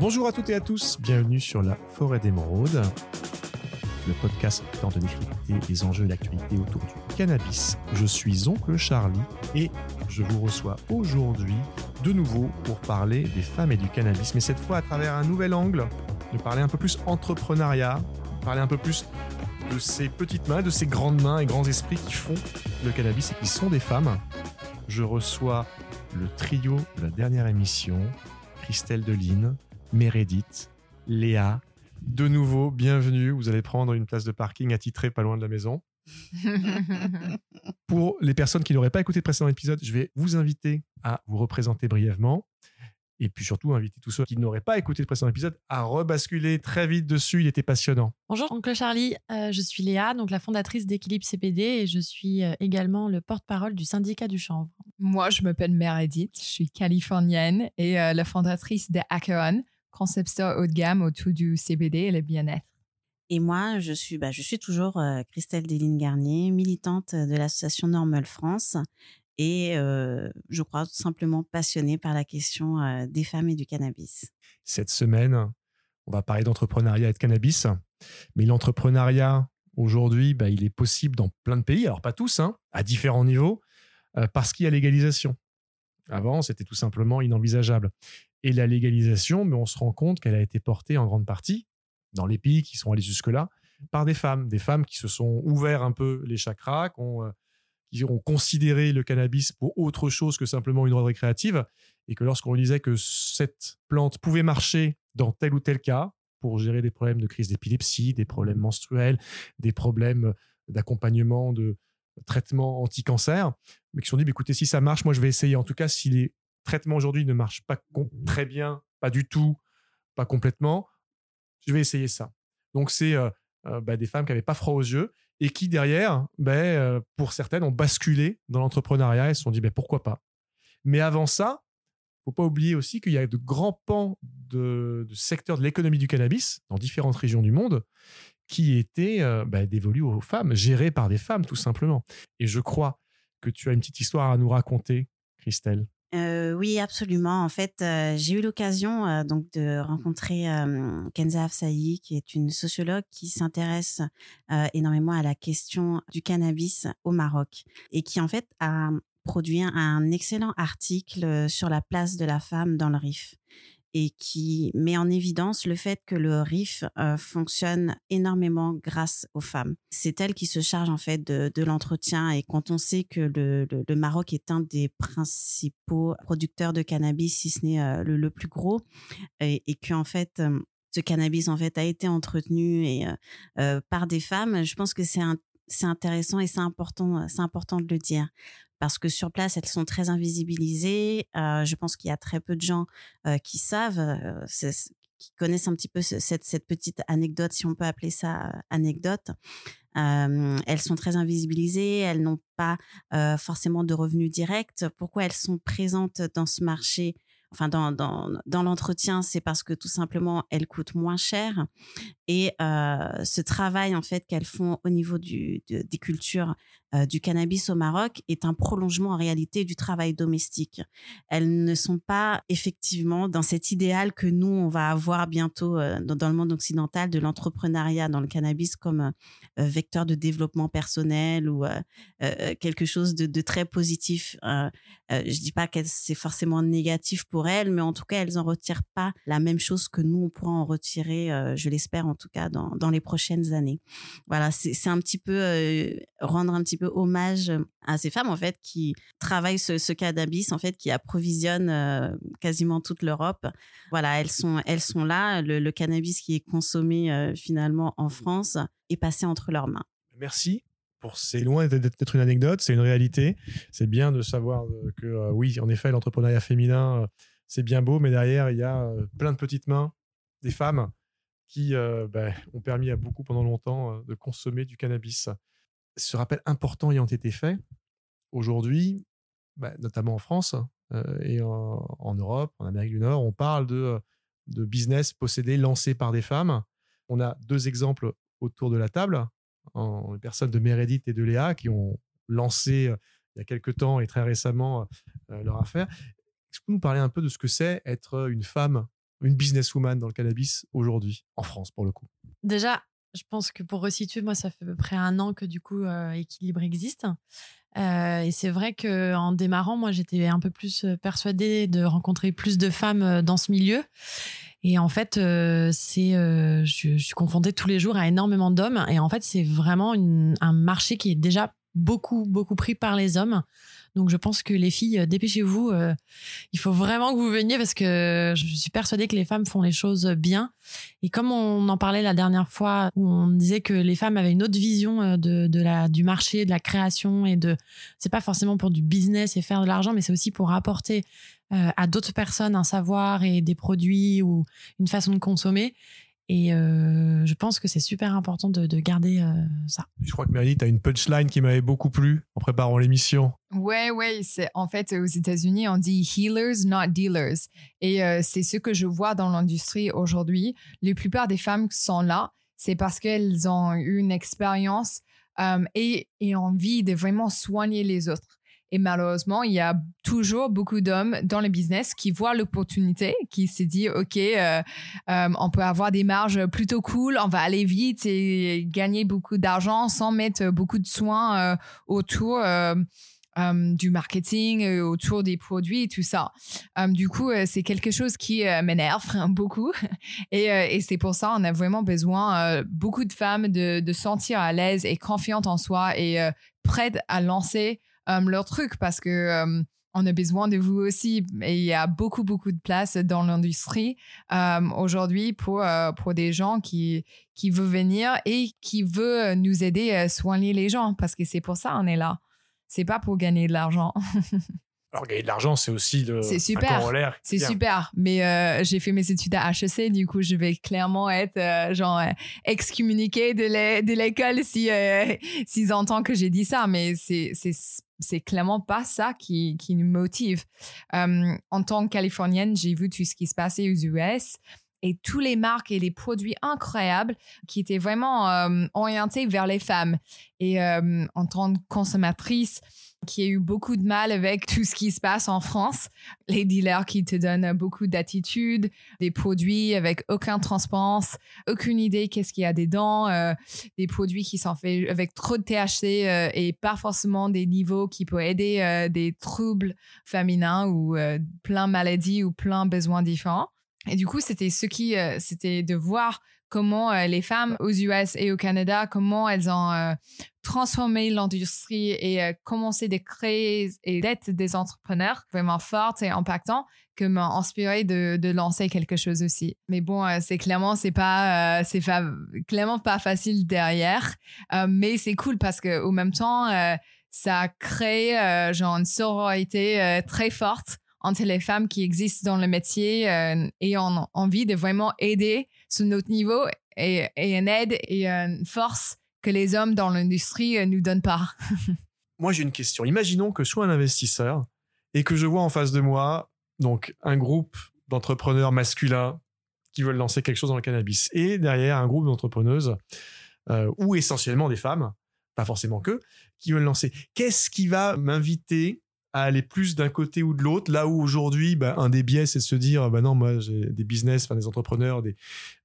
Bonjour à toutes et à tous, bienvenue sur la Forêt d'Émeraude, le podcast qui de décrypter les enjeux et l'actualité autour du cannabis. Je suis Oncle Charlie et je vous reçois aujourd'hui de nouveau pour parler des femmes et du cannabis, mais cette fois à travers un nouvel angle, de parler un peu plus entrepreneuriat, parler un peu plus de ces petites mains, de ces grandes mains et grands esprits qui font le cannabis et qui sont des femmes. Je reçois le trio de la dernière émission, Christelle Deline, Meredith, Léa. De nouveau, bienvenue. Vous allez prendre une place de parking attitrée pas loin de la maison. Pour les personnes qui n'auraient pas écouté le précédent épisode, je vais vous inviter à vous représenter brièvement. Et puis surtout, inviter tous ceux qui n'auraient pas écouté le précédent épisode à rebasculer très vite dessus. Il était passionnant. Bonjour, oncle Charlie. Euh, je suis Léa, donc la fondatrice d'Équilibre CPD et je suis euh, également le porte-parole du syndicat du chanvre. Moi, je m'appelle Meredith. Je suis californienne et euh, la fondatrice de Hackeron, concept store haut de gamme autour du CBD et le bien-être. Et moi, je suis, bah, je suis toujours Christelle Deline Garnier, militante de l'association Normal France et je crois tout simplement passionnée par la question des femmes et du cannabis. Cette semaine, on va parler d'entrepreneuriat et de cannabis, mais l'entrepreneuriat aujourd'hui, bah, il est possible dans plein de pays, alors pas tous, hein, à différents niveaux, parce qu'il y a légalisation. Avant, c'était tout simplement inenvisageable. Et la légalisation, mais on se rend compte qu'elle a été portée en grande partie dans les pays qui sont allés jusque-là par des femmes, des femmes qui se sont ouvertes un peu les chakras, qui ont ont considéré le cannabis pour autre chose que simplement une drogue récréative, et que lorsqu'on disait que cette plante pouvait marcher dans tel ou tel cas, pour gérer des problèmes de crise d'épilepsie, des problèmes menstruels, des problèmes d'accompagnement, de traitement anti-cancer, mais qui se sont dit, écoutez, si ça marche, moi je vais essayer. En tout cas, si les traitements aujourd'hui ne marchent pas très bien, pas du tout, pas complètement, je vais essayer ça. Donc c'est euh, euh, bah, des femmes qui n'avaient pas froid aux yeux et qui derrière, ben, euh, pour certaines, ont basculé dans l'entrepreneuriat et se sont dit ben, pourquoi pas. Mais avant ça, faut pas oublier aussi qu'il y a de grands pans de, secteur de l'économie du cannabis dans différentes régions du monde qui étaient ben, dévolus aux femmes, gérés par des femmes tout simplement. Et je crois que tu as une petite histoire à nous raconter, Christelle. Euh, oui, absolument. En fait, euh, j'ai eu l'occasion euh, donc de rencontrer Kenza Afsahi, qui est une sociologue qui s'intéresse énormément à la question du cannabis au Maroc et qui en fait a produit un excellent article sur la place de la femme dans le RIF et qui met en évidence le fait que le RIF fonctionne énormément grâce aux femmes. C'est elles qui se chargent en fait de, l'entretien et quand on sait que le, Maroc est un des principaux producteurs de cannabis, si ce n'est le, plus gros, et, et que en fait ce cannabis en fait a été entretenu et par des femmes, je pense que c'est c'est intéressant et c'est important, c'est important de le dire parce que sur place, elles sont très invisibilisées. Euh, je pense qu'il y a très peu de gens euh, qui savent, euh, qui connaissent un petit peu cette, petite anecdote, si on peut appeler ça anecdote. elles sont très invisibilisées, elles n'ont pas forcément de revenus directs. Pourquoi elles sont présentes dans ce marché enfin dans, l'entretien, c'est parce que tout simplement elles coûtent moins cher et ce travail en fait qu'elles font au niveau des cultures euh, du cannabis au Maroc est un prolongement en réalité du travail domestique. Elles ne sont pas effectivement dans cet idéal que nous on va avoir bientôt euh, dans, le monde occidental de l'entrepreneuriat dans le cannabis comme vecteur de développement personnel ou quelque chose de, de très positif. je dis pas que c'est forcément négatif pour elles, mais en tout cas elles en retirent pas la même chose que nous on pourra en retirer, je l'espère en tout cas dans, dans les prochaines années. Voilà, c'est un petit peu rendre un petit hommage à ces femmes en fait qui travaillent ce, cannabis en fait qui approvisionne euh, quasiment toute l'Europe. Voilà, elles sont elles sont là. Le, cannabis qui est consommé euh, finalement en France est passé entre leurs mains. Merci. Pour c'est loin d'être une anecdote, c'est une réalité. C'est bien de savoir euh, que oui, en effet, l'entrepreneuriat féminin c'est bien beau, mais derrière il y a plein de petites mains, des femmes qui ben, ont permis à beaucoup pendant longtemps de consommer du cannabis ce rappel important ayant été fait, aujourd'hui, bah, notamment en France euh, et en, Europe, en Amérique du Nord, on parle de, de business possédé, lancé par des femmes. On a deux exemples autour de la table, en, les personnes de Meredith et de Léa qui ont lancé euh, il y a quelques temps et très récemment euh, leur affaire. Est-ce que vous nous parler un peu de ce que c'est être une femme une businesswoman dans le cannabis aujourd'hui, en France pour le coup? Déjà, je pense que pour resituer, moi, ça fait à peu près un an que du coup, euh, Équilibre existe. Euh, et c'est vrai qu'en démarrant, moi, j'étais un peu plus euh, persuadée de rencontrer plus de femmes dans ce milieu. Et en fait, c'est, je, suis confrontée tous les jours à énormément d'hommes. Et en fait, c'est vraiment un marché qui est déjà beaucoup, beaucoup pris par les hommes. Donc je pense que les filles, euh, dépêchez-vous. Euh, il faut vraiment que vous veniez parce que je suis persuadée que les femmes font les choses bien. Et comme on en parlait la dernière fois, où on disait que les femmes avaient une autre vision euh, de, la, du marché, de la création et de, c'est pas forcément pour du business et faire de l'argent, mais c'est aussi pour apporter à d'autres personnes un savoir et des produits ou une façon de consommer. Et euh, je pense que c'est super important de, garder euh, ça. Je crois que Mary, tu as une punchline qui m'avait beaucoup plu en préparant l'émission. Ouais, ouais. C'est, en fait, aux États-Unis, on dit healers, not dealers. Et euh, c'est ce que je vois dans l'industrie aujourd'hui. La plupart des femmes qui sont là, c'est parce qu'elles ont eu une expérience et, et envie de vraiment soigner les autres. Et malheureusement, il y a toujours beaucoup d'hommes dans le business qui voient l'opportunité, qui se disent, OK, euh, euh, on peut avoir des marges plutôt cool, on va aller vite et gagner beaucoup d'argent sans mettre beaucoup de soins euh, autour. du marketing, autour des produits et tout ça. du coup, c'est quelque chose qui m'énerve beaucoup. Et, c'est pour ça on a vraiment besoin, beaucoup de femmes, de, de sentir à l'aise et confiantes en soi et prêtes à lancer leur truc parce que euh, on a besoin de vous aussi. Et il y a beaucoup, beaucoup de place dans l'industrie euh, aujourd'hui pour, pour des gens qui, qui veulent venir et qui veulent nous aider à soigner les gens parce que c'est pour ça qu'on est là. C'est pas pour gagner de l'argent. Alors, gagner de l'argent, c'est aussi le. C'est super. C'est super. Mais euh, j'ai fait mes études à HEC, du coup, je vais clairement être, euh, genre, euh, excommuniquée de l'école si, s'ils entendent que j'ai dit ça. Mais c'est, c'est, c'est clairement pas ça qui, qui nous motive. en tant que Californienne, j'ai vu tout ce qui se passait aux US et tous les marques et les produits incroyables qui étaient vraiment orientés vers les femmes. Et en tant que consommatrice, qui a eu beaucoup de mal avec tout ce qui se passe en France. Les dealers qui te donnent beaucoup d'attitude, des produits avec aucune transparence, aucune idée qu'est-ce qu'il y a dedans, euh, des produits qui sont faits avec trop de THC euh, et pas forcément des niveaux qui peuvent aider euh, des troubles féminins ou plein de maladies ou plein besoins différents. Et du coup, c'était ce qui, c'était de voir comment les femmes aux US et au Canada, comment elles ont transformer l'industrie et euh, commencer de créer et d'être des entrepreneurs vraiment fortes et impactants que m'a inspiré de, de, lancer quelque chose aussi. Mais bon, euh, c'est clairement c'est pas euh, c'est clairement pas facile derrière, mais c'est cool parce que au même temps ça crée genre une sororité très forte entre les femmes qui existent dans le métier et ont envie de vraiment aider sur notre niveau et, et une aide et une force que les hommes dans l'industrie ne euh, nous donnent pas. moi, j'ai une question. Imaginons que je sois un investisseur et que je vois en face de moi donc un groupe d'entrepreneurs masculins qui veulent lancer quelque chose dans le cannabis et derrière un groupe d'entrepreneuses euh, ou essentiellement des femmes, pas forcément que, qui veulent lancer. Qu'est-ce qui va m'inviter à aller plus d'un côté ou de l'autre, là où aujourd'hui, bah, un des biais, c'est de se dire, bah non, moi, j'ai des business, enfin, des entrepreneurs, des,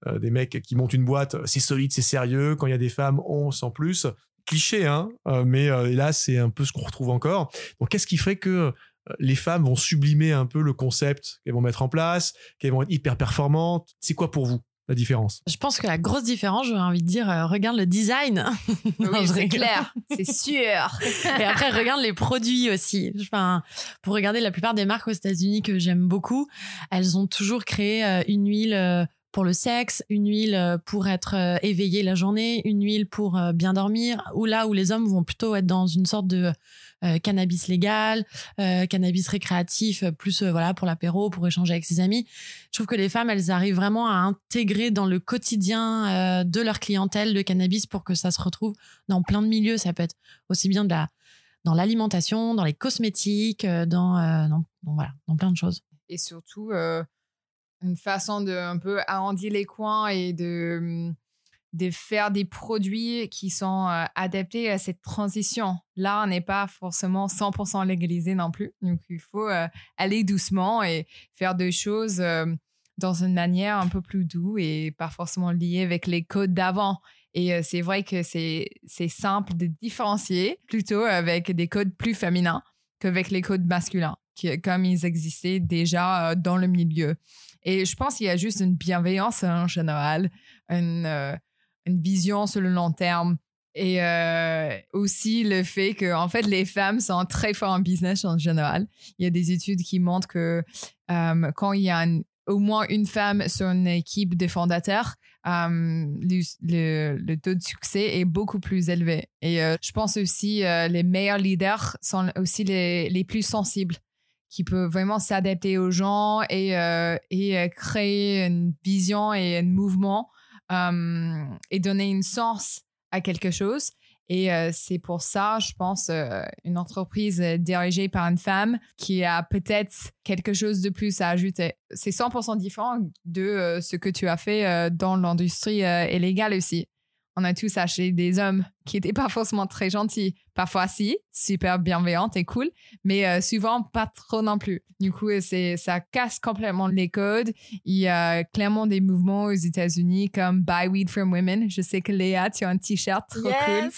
euh, des mecs qui montent une boîte, c'est solide, c'est sérieux. Quand il y a des femmes, on s'en plus. Cliché, hein, euh, mais euh, là, c'est un peu ce qu'on retrouve encore. Donc, qu'est-ce qui ferait que les femmes vont sublimer un peu le concept qu'elles vont mettre en place, qu'elles vont être hyper performantes? C'est quoi pour vous? La différence Je pense que la grosse différence, j'aurais envie de dire, euh, regarde le design. Oui, c'est clair, c'est sûr. Et après, regarde les produits aussi. Enfin, pour regarder la plupart des marques aux États-Unis que j'aime beaucoup, elles ont toujours créé euh, une huile euh, pour le sexe, une huile pour être éveillé la journée, une huile pour bien dormir, ou là où les hommes vont plutôt être dans une sorte de cannabis légal, euh, cannabis récréatif, euh, plus voilà pour l'apéro, pour échanger avec ses amis. Je trouve que les femmes, elles arrivent vraiment à intégrer dans le quotidien de leur clientèle le cannabis pour que ça se retrouve dans plein de milieux. Ça peut être aussi bien dans l'alimentation, dans les cosmétiques, dans, dans, voilà, dans plein de choses. Et surtout, une façon de un peu arrondir les coins et de hum, de faire des produits qui sont euh, adaptés à cette transition. Là, on n'est pas forcément 100% légalisé non plus. Donc, il faut euh, aller doucement et faire des choses euh, dans une manière un peu plus douce et pas forcément liée avec les codes d'avant. Et euh, c'est vrai que c'est simple de différencier plutôt avec des codes plus féminins qu'avec les codes masculins, qui, comme ils existaient déjà dans le milieu. Et je pense qu'il y a juste une bienveillance en général, une, une vision sur le long terme. Et aussi le fait que, en fait, les femmes sont très fortes en business en général. Il y a des études qui montrent que quand il y a au moins une femme sur une équipe de fondateurs, euh, le, taux de succès est beaucoup plus élevé. Et euh, je pense aussi euh, les meilleurs leaders sont aussi les, les plus sensibles, qui peuvent vraiment s'adapter aux gens et, et créer une vision et un mouvement et donner une sens à quelque chose. Et euh, c'est pour ça, je pense, euh, une entreprise euh, dirigée par une femme qui a peut-être quelque chose de plus à ajouter. C'est 100% différent de ce que tu as fait dans l'industrie illégale aussi on a tous acheté des hommes qui n'étaient pas forcément très gentils. Parfois, si, super bienveillantes et cool, mais euh, souvent pas trop non plus. Du coup, c'est, ça casse complètement les codes. Il y a clairement des mouvements aux États-Unis comme Buy Weed from Women. Je sais que Léa, tu as un t-shirt trop cool.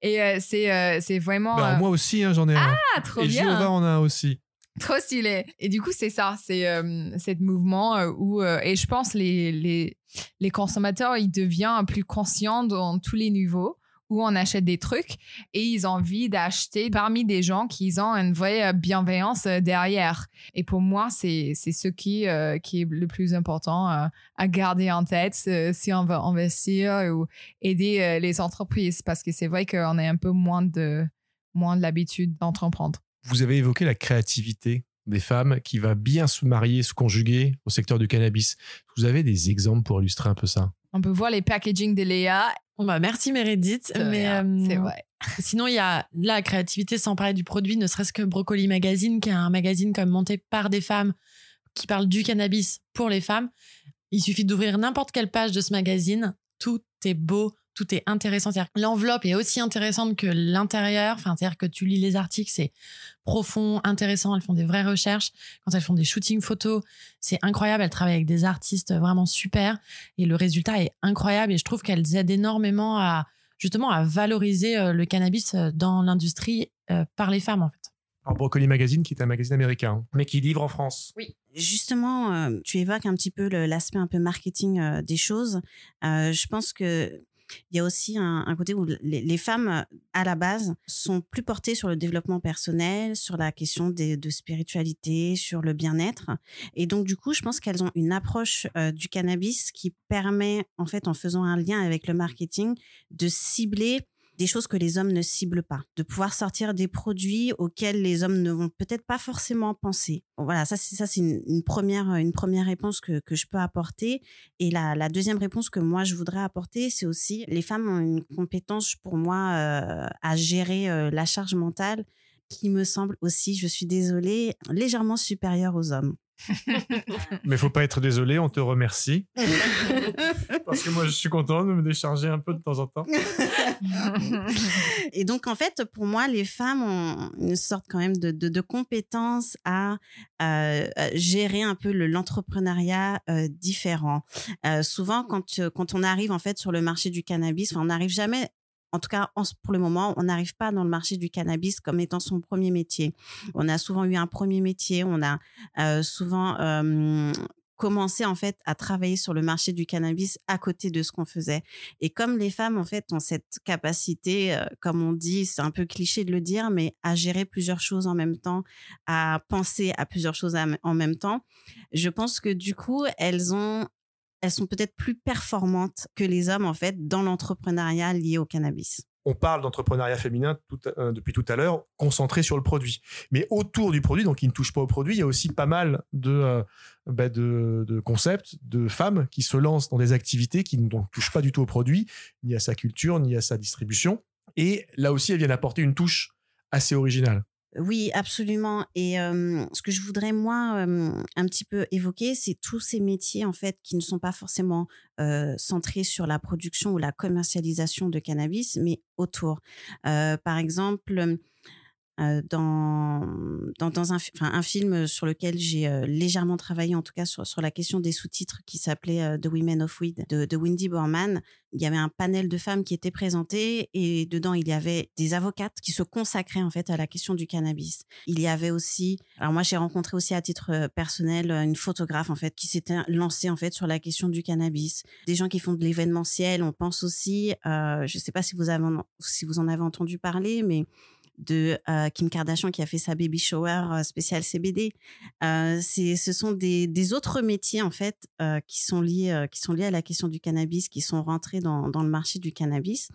Et euh, c'est, euh, c'est vraiment. Ben, moi aussi, hein, j'en ai ah, un. trop et bien. Et en a aussi. Trop stylé. Et du coup, c'est ça, c'est euh, cet mouvement euh, où, euh, et je pense les, les, les consommateurs, ils deviennent plus conscients dans tous les niveaux où on achète des trucs et ils ont envie d'acheter parmi des gens qui ont une vraie bienveillance derrière. Et pour moi, c'est ce qui, qui est le plus important à garder en tête si on veut investir ou aider les entreprises parce que c'est vrai qu'on a un peu moins de, moins de l'habitude d'entreprendre. Vous avez évoqué la créativité des femmes qui va bien se marier, se conjuguer au secteur du cannabis. Vous avez des exemples pour illustrer un peu ça? On peut voir les packaging de Léa. bah merci Meredith. Mais euh, c'est vrai. Sinon, il y a la créativité sans parler du produit, ne serait-ce que Brocoli Magazine, qui est un magazine comme monté par des femmes qui parle du cannabis pour les femmes. Il suffit d'ouvrir n'importe quelle page de ce magazine. Tout est beau, tout est intéressant. L'enveloppe est aussi intéressante que l'intérieur. Enfin, c'est-à-dire que tu lis les articles, c'est profond, intéressant. Elles font des vraies recherches. Quand elles font des shootings photos, c'est incroyable. Elles travaillent avec des artistes vraiment super et le résultat est incroyable. Et je trouve qu'elles aident énormément à justement à valoriser euh, le cannabis euh, dans l'industrie euh, par les femmes en fait. Alors Broccoli Magazine, qui est un magazine américain, mais qui livre en France. Oui. Justement, tu évoques un petit peu l'aspect un peu marketing des choses. je pense que il y a aussi un, côté où les, femmes, à la base, sont plus portées sur le développement personnel, sur la question de spiritualité, sur le bien-être. Et donc, du coup, je pense qu'elles ont une approche euh, du cannabis qui permet, en fait, en faisant un lien avec le marketing, de cibler des choses que les hommes ne ciblent pas, de pouvoir sortir des produits auxquels les hommes ne vont peut-être pas forcément penser. Voilà, ça c'est ça c'est une, première une première réponse que, que je peux apporter. Et la, la deuxième réponse que moi je voudrais apporter, c'est aussi les femmes ont une compétence pour moi euh, à gérer euh, la charge mentale qui me semble aussi, je suis désolée, légèrement supérieure aux hommes. Mais faut pas être désolé, on te remercie. Parce que moi, je suis content de me décharger un peu de temps en temps. Et donc, en fait, pour moi, les femmes ont une sorte quand même de, de, compétence à euh, gérer un peu l'entrepreneuriat euh, différent. Euh, souvent, quand, quand on arrive en fait sur le marché du cannabis, on n'arrive jamais en tout cas, pour le moment, on n'arrive pas dans le marché du cannabis comme étant son premier métier. On a souvent eu un premier métier, on a euh, souvent commencé en fait à travailler sur le marché du cannabis à côté de ce qu'on faisait. Et comme les femmes en fait ont cette capacité, euh, comme on dit, c'est un peu cliché de le dire, mais à gérer plusieurs choses en même temps, à penser à plusieurs choses en même temps, je pense que du coup elles ont elles sont peut-être plus performantes que les hommes en fait dans l'entrepreneuriat lié au cannabis. On parle d'entrepreneuriat féminin euh, depuis tout à l'heure, concentré sur le produit. Mais autour du produit, donc qui ne touche pas au produit, il y a aussi pas mal de, euh, bah, de, concepts, de femmes qui se lancent dans des activités qui ne touchent pas du tout au produit, ni à sa culture, ni à sa distribution. Et là aussi, elles viennent apporter une touche assez originale. Oui, absolument. Et ce que je voudrais moi un petit peu évoquer, c'est tous ces métiers en fait qui ne sont pas forcément centrés sur la production ou la commercialisation de cannabis, mais autour. par exemple, euh, dans, dans, dans un, un, film sur lequel j'ai euh, légèrement travaillé, en tout cas sur, sur la question des sous-titres, qui s'appelait euh, The Women of Weed de, de Wendy Borman. Il y avait un panel de femmes qui étaient présentées et dedans il y avait des avocates qui se consacraient en fait à la question du cannabis. Il y avait aussi, alors moi j'ai rencontré aussi à titre personnel une photographe en fait qui s'était lancée en fait sur la question du cannabis. Des gens qui font de l'événementiel. On pense aussi, euh, je ne sais pas si vous avez si vous en avez entendu parler, mais de euh, Kim Kardashian qui a fait sa baby shower euh, spécial CBD. Euh, ce sont des, des, autres métiers en fait qui sont liés qui sont liés à la question du cannabis, qui sont rentrés dans, dans le marché du cannabis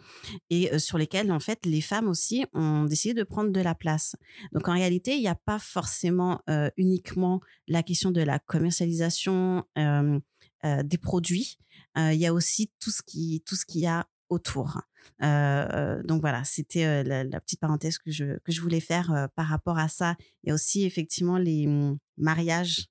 et sur lesquels en fait les femmes aussi ont décidé de prendre de la place. Donc en réalité, il n'y a pas forcément uniquement la question de la commercialisation des produits. Il y a aussi tout ce qui tout ce qu'il y a autour. Euh, donc voilà, c'était euh, la, petite parenthèse que je, que je voulais faire euh, par rapport à ça. Il y a aussi effectivement les mmh, mariages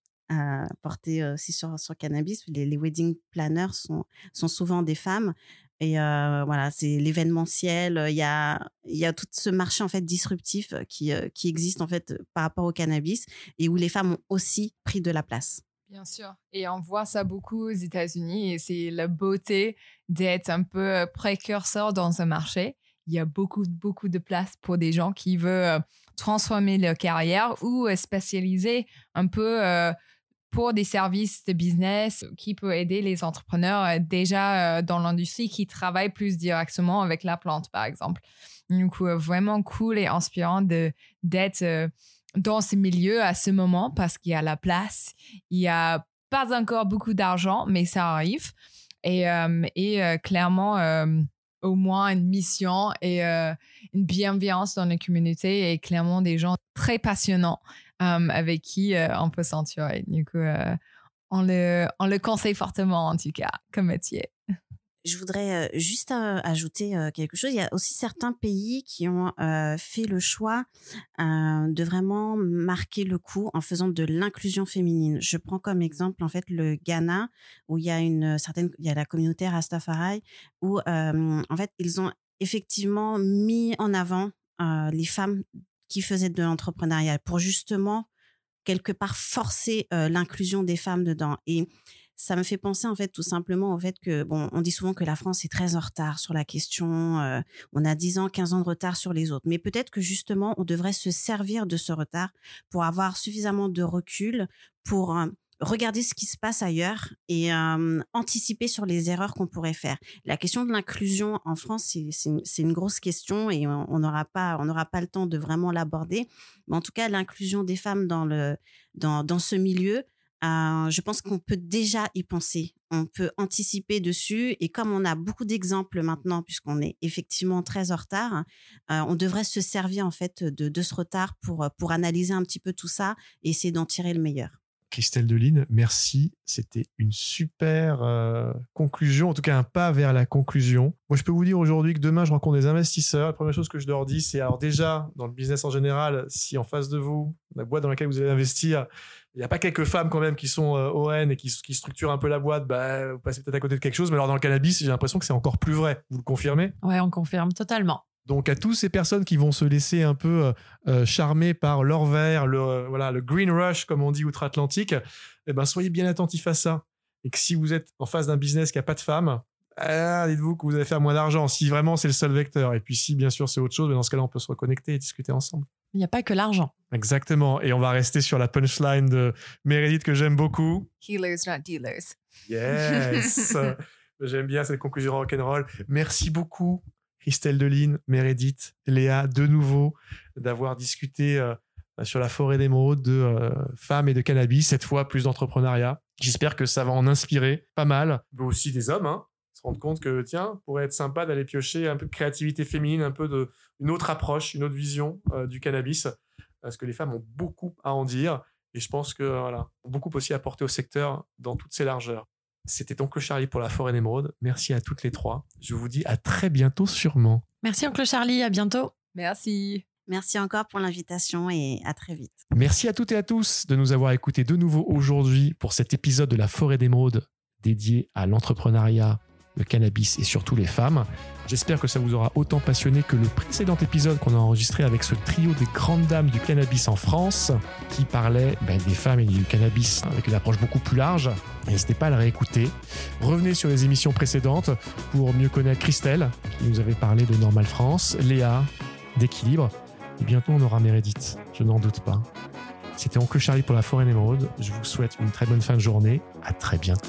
portés aussi sur, sur cannabis. Les, wedding planners sont, sont souvent des femmes. Et voilà, c'est l'événementiel. Il y a, y a tout ce marché en fait disruptif qui, qui existe en fait par rapport au cannabis et où les femmes ont aussi pris de la place. Bien sûr. Et on voit ça beaucoup aux États-Unis et c'est la beauté d'être un peu euh, précurseur dans un marché. Il y a beaucoup, beaucoup de place pour des gens qui veulent euh, transformer leur carrière ou euh, spécialiser un peu pour des services de business qui peut aider les entrepreneurs déjà dans l'industrie qui travaillent plus directement avec la plante, par exemple. Du coup, vraiment cool et inspirant d'être dans ces milieux à ce moment parce qu'il y a la place. Il n'y a pas encore beaucoup d'argent, mais ça arrive. Et, euh, euh, clairement, euh, au moins une mission et une bienveillance dans la communauté et clairement des gens très passionnants avec qui on peut s'entourer. Du coup, on le conseille fortement en tout cas comme métier je voudrais juste ajouter quelque chose. Il y a aussi certains pays qui ont fait le choix de vraiment marquer le coup en faisant de l'inclusion féminine. Je prends comme exemple en fait le Ghana où il y a une certaine, il y a la communauté Rastafari où en fait ils ont effectivement mis en avant les femmes qui faisaient de l'entrepreneuriat pour justement quelque part forcer l'inclusion des femmes dedans et ça me fait penser en fait tout simplement au fait que bon, on dit souvent que la France est très en retard sur la question. Euh, on a 10 ans, 15 ans de retard sur les autres. Mais peut-être que justement, on devrait se servir de ce retard pour avoir suffisamment de recul pour euh, regarder ce qui se passe ailleurs et euh, anticiper sur les erreurs qu'on pourrait faire. La question de l'inclusion en France, c'est une grosse question et on n'aura pas, on n'aura pas le temps de vraiment l'aborder. Mais en tout cas, l'inclusion des femmes dans le dans, dans ce milieu, euh, je pense qu'on peut déjà y penser. On peut anticiper dessus. Et comme on a beaucoup d'exemples maintenant, puisqu'on est effectivement très en retard, euh, on devrait se servir en fait de, ce retard pour, pour analyser un petit peu tout ça et essayer d'en tirer le meilleur. Christelle Deline, merci. C'était une super euh, conclusion, en tout cas un pas vers la conclusion. Moi, je peux vous dire aujourd'hui que demain, je rencontre des investisseurs. La première chose que je leur dis, c'est alors déjà, dans le business en général, si en face de vous, la boîte dans laquelle vous allez investir, il n'y a pas quelques femmes quand même qui sont euh, ON et qui, qui, structurent un peu la boîte, bah, vous passez peut-être à côté de quelque chose. Mais alors dans le cannabis, j'ai l'impression que c'est encore plus vrai. Vous le confirmez? Ouais, on confirme totalement. Donc à tous ces personnes qui vont se laisser un peu euh, euh, charmer par l'or vert, le, euh, voilà, le green rush comme on dit outre-Atlantique, eh ben, soyez bien attentifs à ça. Et que si vous êtes en face d'un business qui n'a pas de femmes, ah, dites-vous que vous allez faire moins d'argent, si vraiment c'est le seul vecteur. Et puis si bien sûr c'est autre chose, mais dans ce cas-là on peut se reconnecter et discuter ensemble. Il n'y a pas que l'argent. Exactement. Et on va rester sur la punchline de Meredith que j'aime beaucoup. Healers, not dealers. Yes. J'aime bien cette conclusion rock'n'roll. Merci beaucoup Christelle Deline, Meredith, Léa, de nouveau, d'avoir discuté euh, sur la forêt d'émeraude de euh, femmes et de cannabis, cette fois plus d'entrepreneuriat. J'espère que ça va en inspirer pas mal, mais aussi des hommes, hein, se rendre compte que, tiens, pourrait être sympa d'aller piocher un peu de créativité féminine, un peu de, une autre approche, une autre vision euh, du cannabis, parce que les femmes ont beaucoup à en dire. Et je pense que voilà, ont beaucoup aussi apporté au secteur dans toutes ses largeurs. C'était Oncle Charlie pour la forêt d'émeraude. Merci à toutes les trois. Je vous dis à très bientôt sûrement. Merci Oncle Charlie, à bientôt. Merci. Merci encore pour l'invitation et à très vite. Merci à toutes et à tous de nous avoir écoutés de nouveau aujourd'hui pour cet épisode de la forêt d'émeraude dédié à l'entrepreneuriat le cannabis et surtout les femmes. J'espère que ça vous aura autant passionné que le précédent épisode qu'on a enregistré avec ce trio des grandes dames du cannabis en France qui parlait ben, des femmes et du cannabis avec une approche beaucoup plus large. N'hésitez pas à le réécouter. Revenez sur les émissions précédentes pour mieux connaître Christelle qui nous avait parlé de Normal France, Léa d'équilibre et bientôt on aura Meredith, je n'en doute pas. C'était Oncle Charlie pour la Forêt Émeraude. Je vous souhaite une très bonne fin de journée. À très bientôt.